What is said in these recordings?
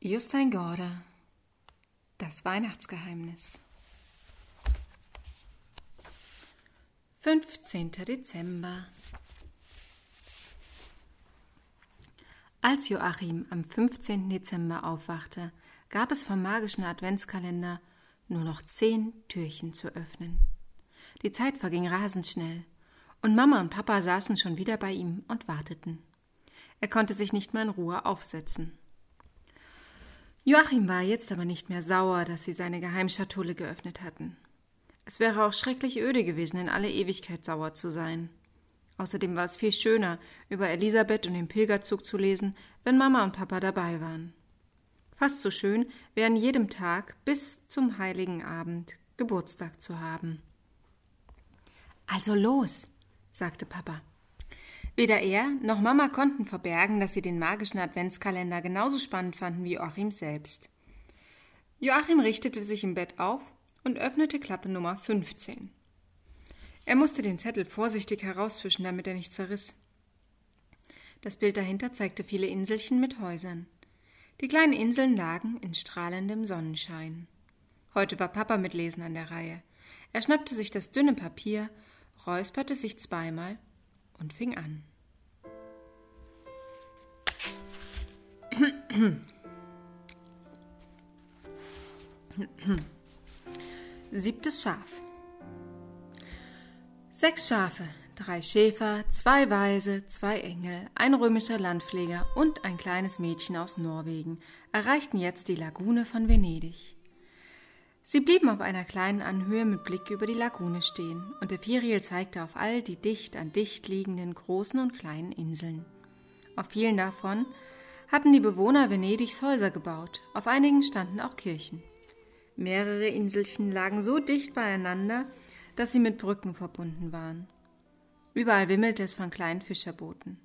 Justin Gorder Das Weihnachtsgeheimnis 15. Dezember Als Joachim am 15. Dezember aufwachte, gab es vom magischen Adventskalender nur noch zehn Türchen zu öffnen. Die Zeit verging rasend schnell, und Mama und Papa saßen schon wieder bei ihm und warteten. Er konnte sich nicht mehr in Ruhe aufsetzen. Joachim war jetzt aber nicht mehr sauer, dass sie seine Geheimschatulle geöffnet hatten. Es wäre auch schrecklich öde gewesen, in alle Ewigkeit sauer zu sein. Außerdem war es viel schöner, über Elisabeth und den Pilgerzug zu lesen, wenn Mama und Papa dabei waren. Fast so schön wäre an jedem Tag bis zum heiligen Abend Geburtstag zu haben. Also los, sagte Papa. Weder er noch Mama konnten verbergen, dass sie den magischen Adventskalender genauso spannend fanden wie Joachim selbst. Joachim richtete sich im Bett auf und öffnete Klappe Nummer 15. Er musste den Zettel vorsichtig herausfischen, damit er nicht zerriss. Das Bild dahinter zeigte viele Inselchen mit Häusern. Die kleinen Inseln lagen in strahlendem Sonnenschein. Heute war Papa mit Lesen an der Reihe. Er schnappte sich das dünne Papier, räusperte sich zweimal und fing an. Siebtes Schaf. Sechs Schafe, drei Schäfer, zwei Weise, zwei Engel, ein römischer Landpfleger und ein kleines Mädchen aus Norwegen erreichten jetzt die Lagune von Venedig. Sie blieben auf einer kleinen Anhöhe mit Blick über die Lagune stehen, und der Firiel zeigte auf all die dicht an dicht liegenden großen und kleinen Inseln. Auf vielen davon hatten die Bewohner Venedigs Häuser gebaut, auf einigen standen auch Kirchen. Mehrere Inselchen lagen so dicht beieinander, dass sie mit Brücken verbunden waren. Überall wimmelte es von kleinen Fischerbooten.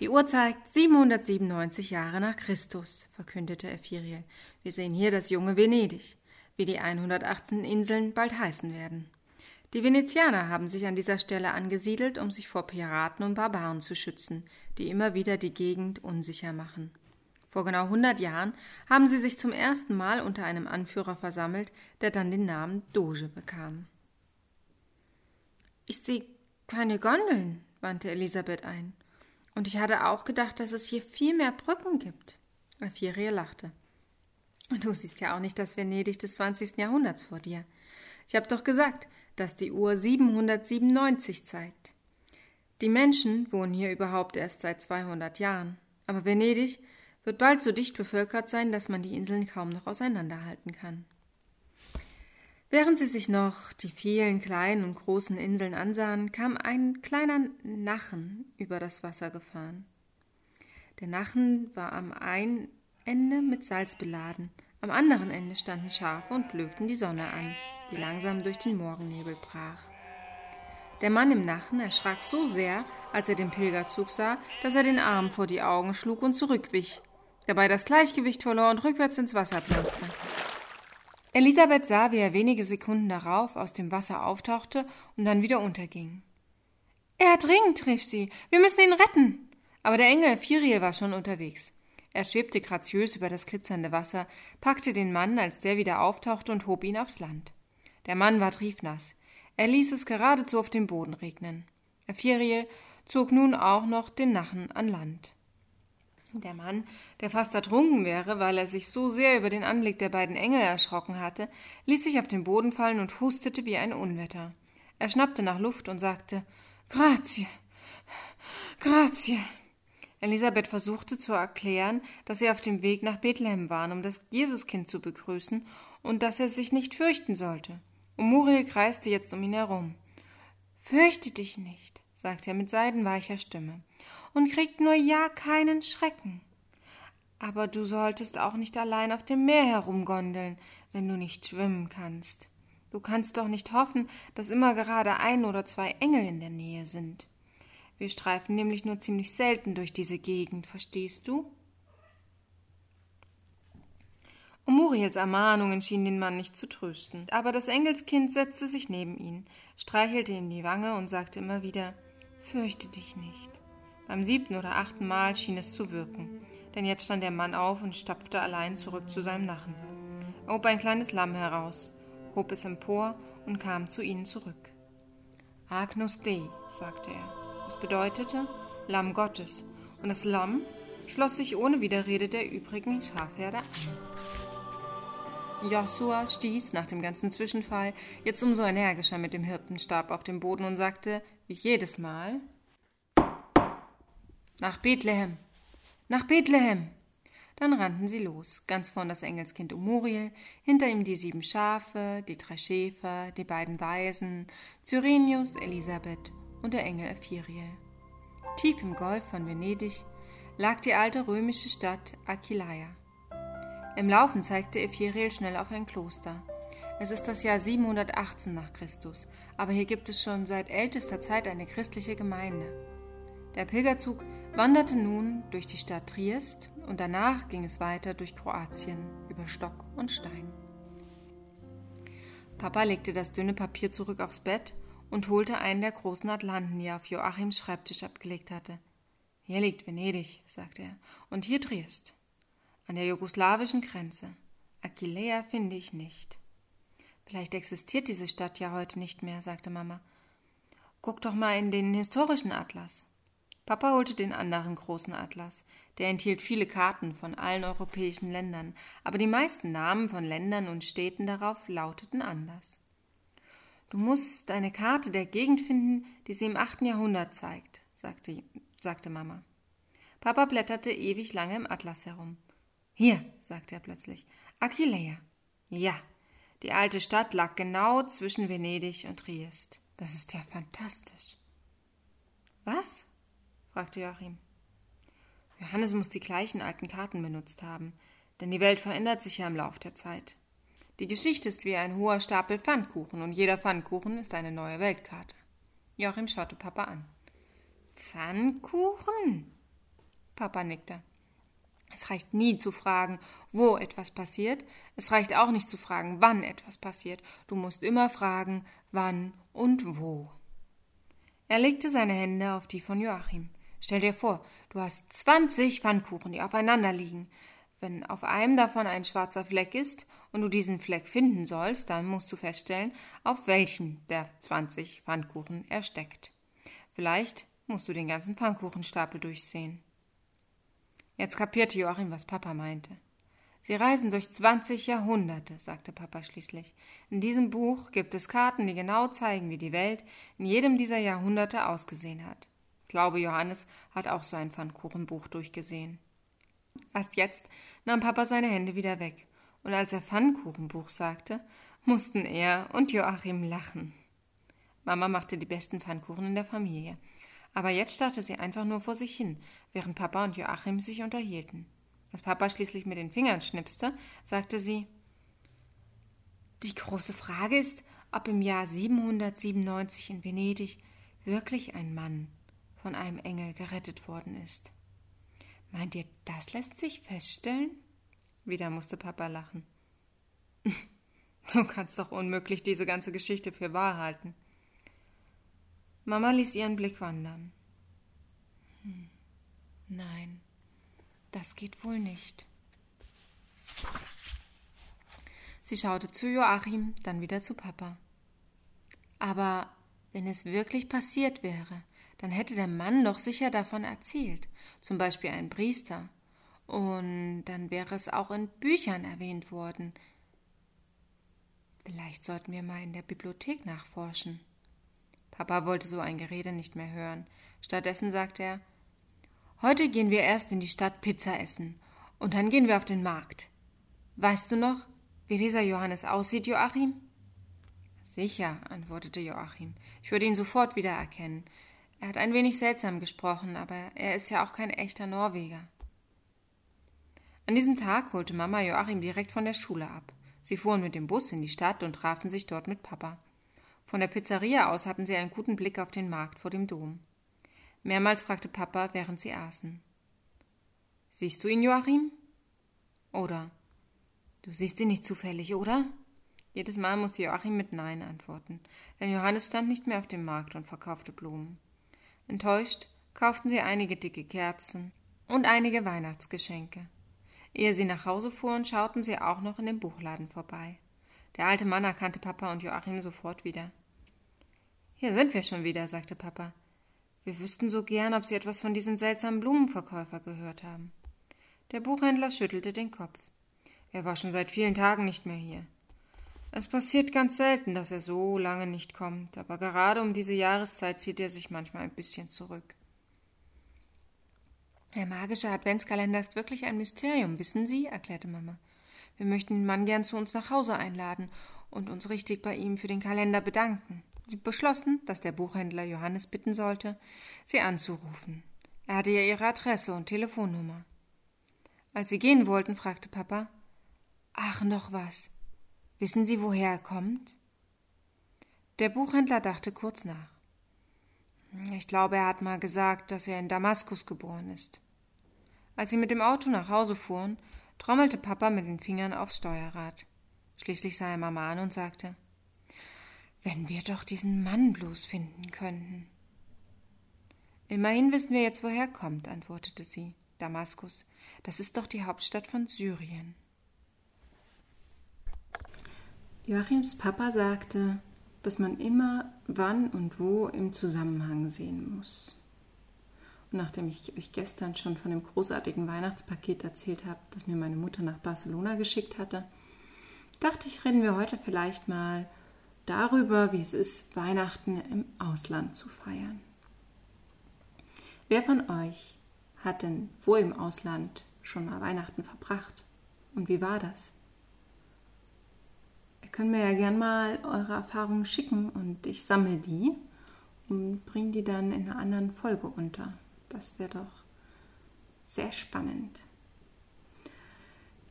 Die Uhr zeigt 797 Jahre nach Christus, verkündete Ephiriel. Wir sehen hier das junge Venedig wie die 118 Inseln bald heißen werden. Die Venezianer haben sich an dieser Stelle angesiedelt, um sich vor Piraten und Barbaren zu schützen, die immer wieder die Gegend unsicher machen. Vor genau 100 Jahren haben sie sich zum ersten Mal unter einem Anführer versammelt, der dann den Namen Doge bekam. Ich sehe keine Gondeln, wandte Elisabeth ein. Und ich hatte auch gedacht, dass es hier viel mehr Brücken gibt. Alfieri lachte. Du siehst ja auch nicht das Venedig des 20. Jahrhunderts vor dir. Ich habe doch gesagt, dass die Uhr 797 zeigt. Die Menschen wohnen hier überhaupt erst seit 200 Jahren. Aber Venedig wird bald so dicht bevölkert sein, dass man die Inseln kaum noch auseinanderhalten kann. Während sie sich noch die vielen kleinen und großen Inseln ansahen, kam ein kleiner Nachen über das Wasser gefahren. Der Nachen war am einen Ende mit Salz beladen. Am anderen Ende standen Schafe und blökten die Sonne an, die langsam durch den Morgennebel brach. Der Mann im Nachen erschrak so sehr, als er den Pilgerzug sah, dass er den Arm vor die Augen schlug und zurückwich, dabei das Gleichgewicht verlor und rückwärts ins Wasser plumpste. Elisabeth sah, wie er wenige Sekunden darauf aus dem Wasser auftauchte und dann wieder unterging. Er ertrinkt, rief sie. Wir müssen ihn retten. Aber der Engel Firiel war schon unterwegs. Er schwebte graziös über das glitzernde Wasser, packte den Mann, als der wieder auftauchte, und hob ihn aufs Land. Der Mann war triefnass. Er ließ es geradezu auf den Boden regnen. Ephiriel zog nun auch noch den Nachen an Land. Der Mann, der fast ertrunken wäre, weil er sich so sehr über den Anblick der beiden Engel erschrocken hatte, ließ sich auf den Boden fallen und hustete wie ein Unwetter. Er schnappte nach Luft und sagte Grazie. Grazie. Elisabeth versuchte zu erklären, dass sie auf dem Weg nach Bethlehem waren, um das Jesuskind zu begrüßen und dass er sich nicht fürchten sollte. Und Muriel kreiste jetzt um ihn herum. Fürchte dich nicht, sagte er mit seidenweicher Stimme, und krieg nur ja keinen Schrecken. Aber du solltest auch nicht allein auf dem Meer herumgondeln, wenn du nicht schwimmen kannst. Du kannst doch nicht hoffen, dass immer gerade ein oder zwei Engel in der Nähe sind. Wir streifen nämlich nur ziemlich selten durch diese Gegend, verstehst du? Und Muriels Ermahnungen schienen den Mann nicht zu trösten. Aber das Engelskind setzte sich neben ihn, streichelte ihm die Wange und sagte immer wieder Fürchte dich nicht. Beim siebten oder achten Mal schien es zu wirken. denn jetzt stand der Mann auf und stapfte allein zurück zu seinem Nachen. Er hob ein kleines Lamm heraus, hob es empor und kam zu ihnen zurück. Agnus Dei, sagte er. Das bedeutete Lamm Gottes, und das Lamm schloss sich ohne Widerrede der übrigen Schafherde an. Joshua stieß nach dem ganzen Zwischenfall jetzt umso energischer mit dem Hirtenstab auf den Boden und sagte, wie jedes Mal, nach Bethlehem, nach Bethlehem. Dann rannten sie los, ganz vorn das Engelskind Umuriel, hinter ihm die sieben Schafe, die drei Schäfer, die beiden Weisen, Cyrenius, Elisabeth und der Engel Ephiriel. Tief im Golf von Venedig lag die alte römische Stadt Aquileia. Im Laufen zeigte Ephiriel schnell auf ein Kloster. Es ist das Jahr 718 nach Christus, aber hier gibt es schon seit ältester Zeit eine christliche Gemeinde. Der Pilgerzug wanderte nun durch die Stadt Triest und danach ging es weiter durch Kroatien über Stock und Stein. Papa legte das dünne Papier zurück aufs Bett und holte einen der großen Atlanten, die er auf Joachims Schreibtisch abgelegt hatte. Hier liegt Venedig, sagte er, und hier Triest an der jugoslawischen Grenze. Aquileia finde ich nicht. Vielleicht existiert diese Stadt ja heute nicht mehr, sagte Mama. Guck doch mal in den historischen Atlas. Papa holte den anderen großen Atlas. Der enthielt viele Karten von allen europäischen Ländern, aber die meisten Namen von Ländern und Städten darauf lauteten anders. Du musst eine Karte der Gegend finden, die sie im achten Jahrhundert zeigt, sagte, sagte Mama. Papa blätterte ewig lange im Atlas herum. Hier, sagte er plötzlich, Aquileia. Ja, die alte Stadt lag genau zwischen Venedig und Triest. Das ist ja fantastisch. Was? fragte Joachim. Johannes muss die gleichen alten Karten benutzt haben, denn die Welt verändert sich ja im Lauf der Zeit. Die Geschichte ist wie ein hoher Stapel Pfannkuchen und jeder Pfannkuchen ist eine neue Weltkarte. Joachim schaute Papa an. Pfannkuchen? Papa nickte. Es reicht nie zu fragen, wo etwas passiert. Es reicht auch nicht zu fragen, wann etwas passiert. Du musst immer fragen, wann und wo. Er legte seine Hände auf die von Joachim. Stell dir vor, du hast zwanzig Pfannkuchen, die aufeinander liegen. Wenn auf einem davon ein schwarzer Fleck ist und du diesen Fleck finden sollst, dann musst du feststellen, auf welchen der zwanzig Pfannkuchen er steckt. Vielleicht musst du den ganzen Pfannkuchenstapel durchsehen. Jetzt kapierte Joachim, was Papa meinte. Sie reisen durch zwanzig Jahrhunderte, sagte Papa schließlich. In diesem Buch gibt es Karten, die genau zeigen, wie die Welt in jedem dieser Jahrhunderte ausgesehen hat. Ich glaube, Johannes hat auch so ein Pfannkuchenbuch durchgesehen. Erst jetzt nahm Papa seine Hände wieder weg, und als er Pfannkuchenbuch sagte, mussten er und Joachim lachen. Mama machte die besten Pfannkuchen in der Familie, aber jetzt starrte sie einfach nur vor sich hin, während Papa und Joachim sich unterhielten. Als Papa schließlich mit den Fingern schnipste, sagte sie Die große Frage ist, ob im Jahr 797 in Venedig wirklich ein Mann von einem Engel gerettet worden ist. Meint ihr, das lässt sich feststellen? Wieder musste Papa lachen. Du kannst doch unmöglich diese ganze Geschichte für wahr halten. Mama ließ ihren Blick wandern. Hm. Nein, das geht wohl nicht. Sie schaute zu Joachim, dann wieder zu Papa. Aber wenn es wirklich passiert wäre, dann hätte der Mann doch sicher davon erzählt, zum Beispiel ein Priester. Und dann wäre es auch in Büchern erwähnt worden. Vielleicht sollten wir mal in der Bibliothek nachforschen. Papa wollte so ein Gerede nicht mehr hören. Stattdessen sagte er Heute gehen wir erst in die Stadt Pizza essen, und dann gehen wir auf den Markt. Weißt du noch, wie dieser Johannes aussieht, Joachim? Sicher, antwortete Joachim. Ich würde ihn sofort wiedererkennen. Er hat ein wenig seltsam gesprochen, aber er ist ja auch kein echter Norweger. An diesem Tag holte Mama Joachim direkt von der Schule ab. Sie fuhren mit dem Bus in die Stadt und trafen sich dort mit Papa. Von der Pizzeria aus hatten sie einen guten Blick auf den Markt vor dem Dom. Mehrmals fragte Papa, während sie aßen. Siehst du ihn, Joachim? Oder Du siehst ihn nicht zufällig, oder? Jedes Mal musste Joachim mit Nein antworten, denn Johannes stand nicht mehr auf dem Markt und verkaufte Blumen. Enttäuscht kauften sie einige dicke Kerzen und einige Weihnachtsgeschenke. Ehe sie nach Hause fuhren, schauten sie auch noch in dem Buchladen vorbei. Der alte Mann erkannte Papa und Joachim sofort wieder. Hier sind wir schon wieder, sagte Papa. Wir wüssten so gern, ob Sie etwas von diesem seltsamen Blumenverkäufer gehört haben. Der Buchhändler schüttelte den Kopf. Er war schon seit vielen Tagen nicht mehr hier. Es passiert ganz selten, dass er so lange nicht kommt, aber gerade um diese Jahreszeit zieht er sich manchmal ein bisschen zurück. Der magische Adventskalender ist wirklich ein Mysterium, wissen Sie, erklärte Mama. Wir möchten den Mann gern zu uns nach Hause einladen und uns richtig bei ihm für den Kalender bedanken. Sie beschlossen, dass der Buchhändler Johannes bitten sollte, sie anzurufen. Er hatte ja ihre Adresse und Telefonnummer. Als sie gehen wollten, fragte Papa Ach, noch was. Wissen Sie, woher er kommt? Der Buchhändler dachte kurz nach. Ich glaube, er hat mal gesagt, dass er in Damaskus geboren ist. Als sie mit dem Auto nach Hause fuhren, trommelte Papa mit den Fingern aufs Steuerrad. Schließlich sah er Mama an und sagte wenn wir doch diesen Mann bloß finden könnten. Immerhin wissen wir jetzt, woher er kommt, antwortete sie. Damaskus, das ist doch die Hauptstadt von Syrien. Joachims Papa sagte, dass man immer wann und wo im Zusammenhang sehen muss. Und nachdem ich euch gestern schon von dem großartigen Weihnachtspaket erzählt habe, das mir meine Mutter nach Barcelona geschickt hatte, dachte ich, reden wir heute vielleicht mal darüber, wie es ist, Weihnachten im Ausland zu feiern. Wer von euch hat denn wo im Ausland schon mal Weihnachten verbracht? Und wie war das? Könnt mir ja gern mal eure Erfahrungen schicken und ich sammle die und bringe die dann in einer anderen Folge unter. Das wäre doch sehr spannend.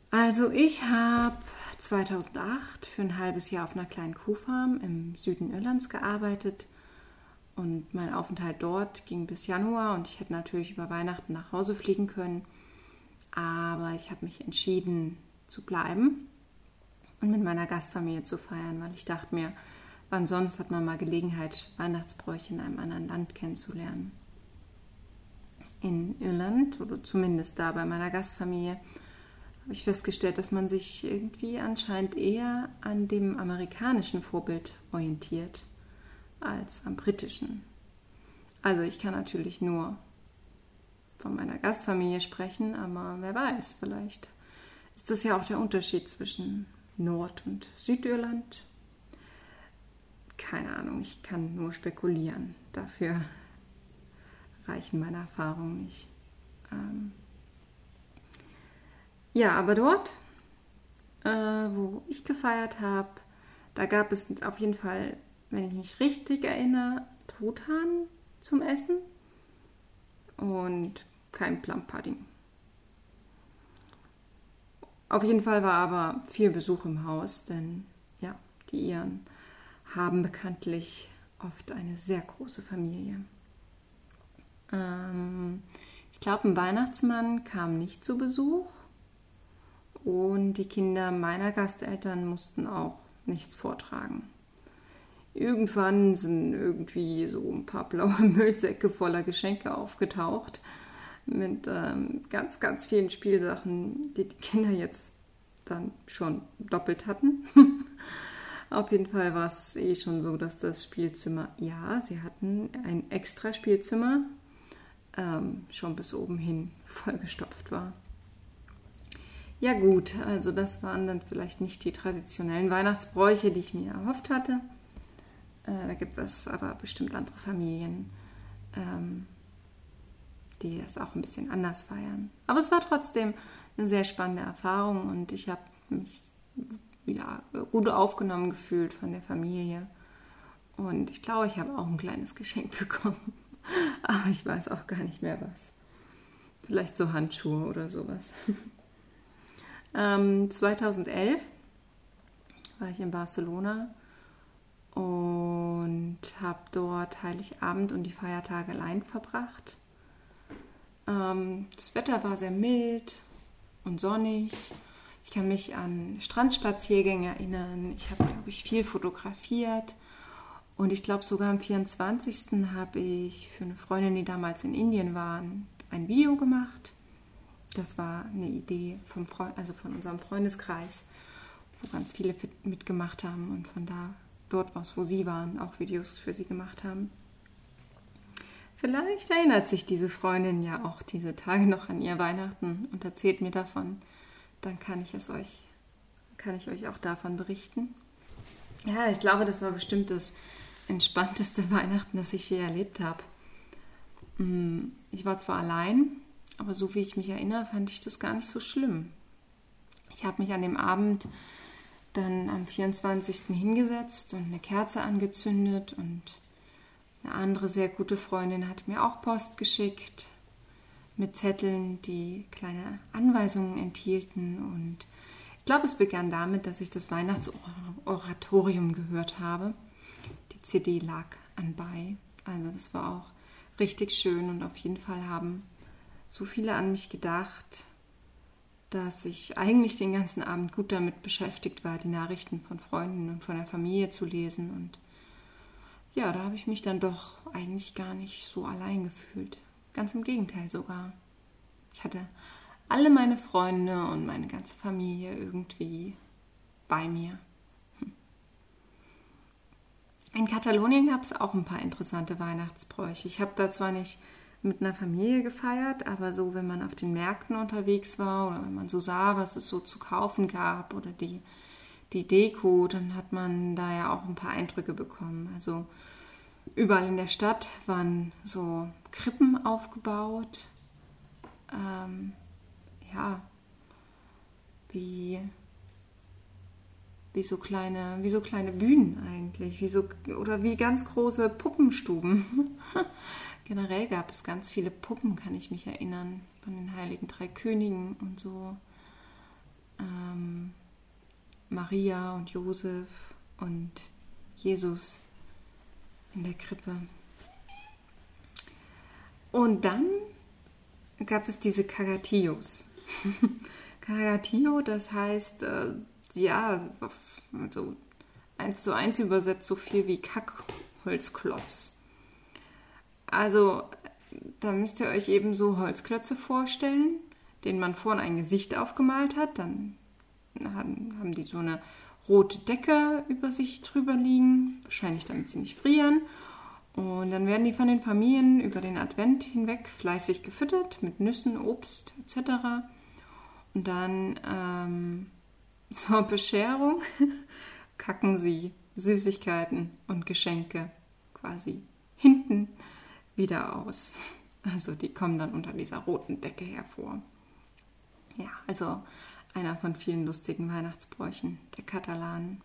Also ich habe 2008 für ein halbes Jahr auf einer kleinen Kuhfarm im Süden Irlands gearbeitet und mein Aufenthalt dort ging bis Januar und ich hätte natürlich über Weihnachten nach Hause fliegen können, aber ich habe mich entschieden zu bleiben und mit meiner Gastfamilie zu feiern, weil ich dachte mir, wann sonst hat man mal Gelegenheit, Weihnachtsbräuche in einem anderen Land kennenzulernen. In Irland, oder zumindest da bei meiner Gastfamilie, habe ich festgestellt, dass man sich irgendwie anscheinend eher an dem amerikanischen Vorbild orientiert als am britischen. Also ich kann natürlich nur von meiner Gastfamilie sprechen, aber wer weiß, vielleicht ist das ja auch der Unterschied zwischen Nord- und Südirland. Keine Ahnung, ich kann nur spekulieren. Dafür reichen meine Erfahrungen nicht. Ähm, ja, aber dort, äh, wo ich gefeiert habe, da gab es auf jeden Fall, wenn ich mich richtig erinnere, Truthahn zum Essen und kein Plum-Pudding. Auf jeden Fall war aber viel Besuch im Haus, denn ja, die Iren haben bekanntlich oft eine sehr große Familie. Ähm, ich glaube, ein Weihnachtsmann kam nicht zu Besuch. Und die Kinder meiner Gasteltern mussten auch nichts vortragen. Irgendwann sind irgendwie so ein paar blaue Müllsäcke voller Geschenke aufgetaucht mit ähm, ganz, ganz vielen Spielsachen, die die Kinder jetzt dann schon doppelt hatten. Auf jeden Fall war es eh schon so, dass das Spielzimmer, ja, sie hatten ein extra Spielzimmer, ähm, schon bis oben hin vollgestopft war. Ja gut, also das waren dann vielleicht nicht die traditionellen Weihnachtsbräuche, die ich mir erhofft hatte. Äh, da gibt es aber bestimmt andere Familien, ähm, die das auch ein bisschen anders feiern. Aber es war trotzdem eine sehr spannende Erfahrung und ich habe mich ja, gut aufgenommen gefühlt von der Familie. Und ich glaube, ich habe auch ein kleines Geschenk bekommen. Aber ich weiß auch gar nicht mehr was. Vielleicht so Handschuhe oder sowas. Ähm, 2011 war ich in Barcelona und habe dort Heiligabend und die Feiertage allein verbracht. Ähm, das Wetter war sehr mild und sonnig. Ich kann mich an Strandspaziergänge erinnern. Ich habe, glaube ich, viel fotografiert. Und ich glaube, sogar am 24. habe ich für eine Freundin, die damals in Indien war, ein Video gemacht. Das war eine Idee vom Freund, also von unserem Freundeskreis, wo ganz viele mitgemacht haben und von da dort aus, wo sie waren, auch Videos für sie gemacht haben. Vielleicht erinnert sich diese Freundin ja auch diese Tage noch an ihr Weihnachten und erzählt mir davon. Dann kann ich es euch, kann ich euch auch davon berichten. Ja, ich glaube, das war bestimmt das entspannteste Weihnachten, das ich je erlebt habe. Mm, ich war zwar allein, aber so wie ich mich erinnere, fand ich das gar nicht so schlimm. Ich habe mich an dem Abend dann am 24. hingesetzt und eine Kerze angezündet und eine andere sehr gute Freundin hat mir auch Post geschickt mit Zetteln, die kleine Anweisungen enthielten. Und ich glaube, es begann damit, dass ich das Weihnachtsoratorium gehört habe. Die CD lag anbei. Also das war auch richtig schön und auf jeden Fall haben so viele an mich gedacht, dass ich eigentlich den ganzen Abend gut damit beschäftigt war, die Nachrichten von Freunden und von der Familie zu lesen und ja, da habe ich mich dann doch eigentlich gar nicht so allein gefühlt. Ganz im Gegenteil sogar. Ich hatte alle meine Freunde und meine ganze Familie irgendwie bei mir. In Katalonien gab es auch ein paar interessante Weihnachtsbräuche. Ich habe da zwar nicht mit einer Familie gefeiert, aber so, wenn man auf den Märkten unterwegs war oder wenn man so sah, was es so zu kaufen gab oder die die Deko, dann hat man da ja auch ein paar Eindrücke bekommen. Also überall in der Stadt waren so Krippen aufgebaut. Ähm, ja, wie, wie so kleine, wie so kleine Bühnen eigentlich, wie so, oder wie ganz große Puppenstuben. Generell gab es ganz viele Puppen, kann ich mich erinnern, von den Heiligen Drei Königen und so. Ähm, Maria und Josef und Jesus in der Krippe. Und dann gab es diese Kagatillos. Kagatillo, das heißt, äh, ja, also eins zu eins übersetzt so viel wie Kackholzklotz. Also, da müsst ihr euch eben so Holzklötze vorstellen, denen man vorne ein Gesicht aufgemalt hat, dann haben, haben die so eine rote Decke über sich drüber liegen, wahrscheinlich damit sie nicht frieren. Und dann werden die von den Familien über den Advent hinweg fleißig gefüttert mit Nüssen, Obst etc. Und dann ähm, zur Bescherung kacken sie Süßigkeiten und Geschenke quasi hinten wieder aus. Also die kommen dann unter dieser roten Decke hervor. Ja, also einer von vielen lustigen Weihnachtsbräuchen der Katalanen.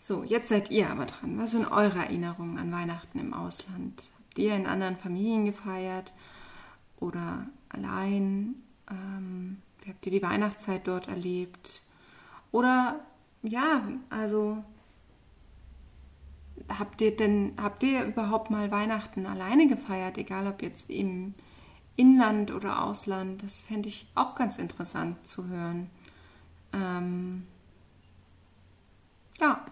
So, jetzt seid ihr aber dran. Was sind eure Erinnerungen an Weihnachten im Ausland? Habt ihr in anderen Familien gefeiert oder allein? Ähm, wie habt ihr die Weihnachtszeit dort erlebt? Oder ja, also habt ihr denn, habt ihr überhaupt mal Weihnachten alleine gefeiert, egal ob jetzt im Inland oder Ausland. Das fände ich auch ganz interessant zu hören. Ähm, ja,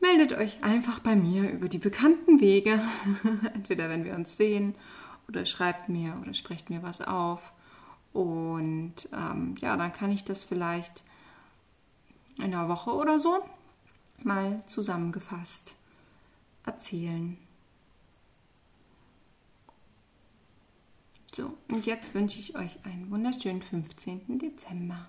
meldet euch einfach bei mir über die bekannten Wege. Entweder wenn wir uns sehen oder schreibt mir oder sprecht mir was auf. Und ähm, ja, dann kann ich das vielleicht in einer Woche oder so mal zusammengefasst erzählen. So, und jetzt wünsche ich euch einen wunderschönen 15. Dezember.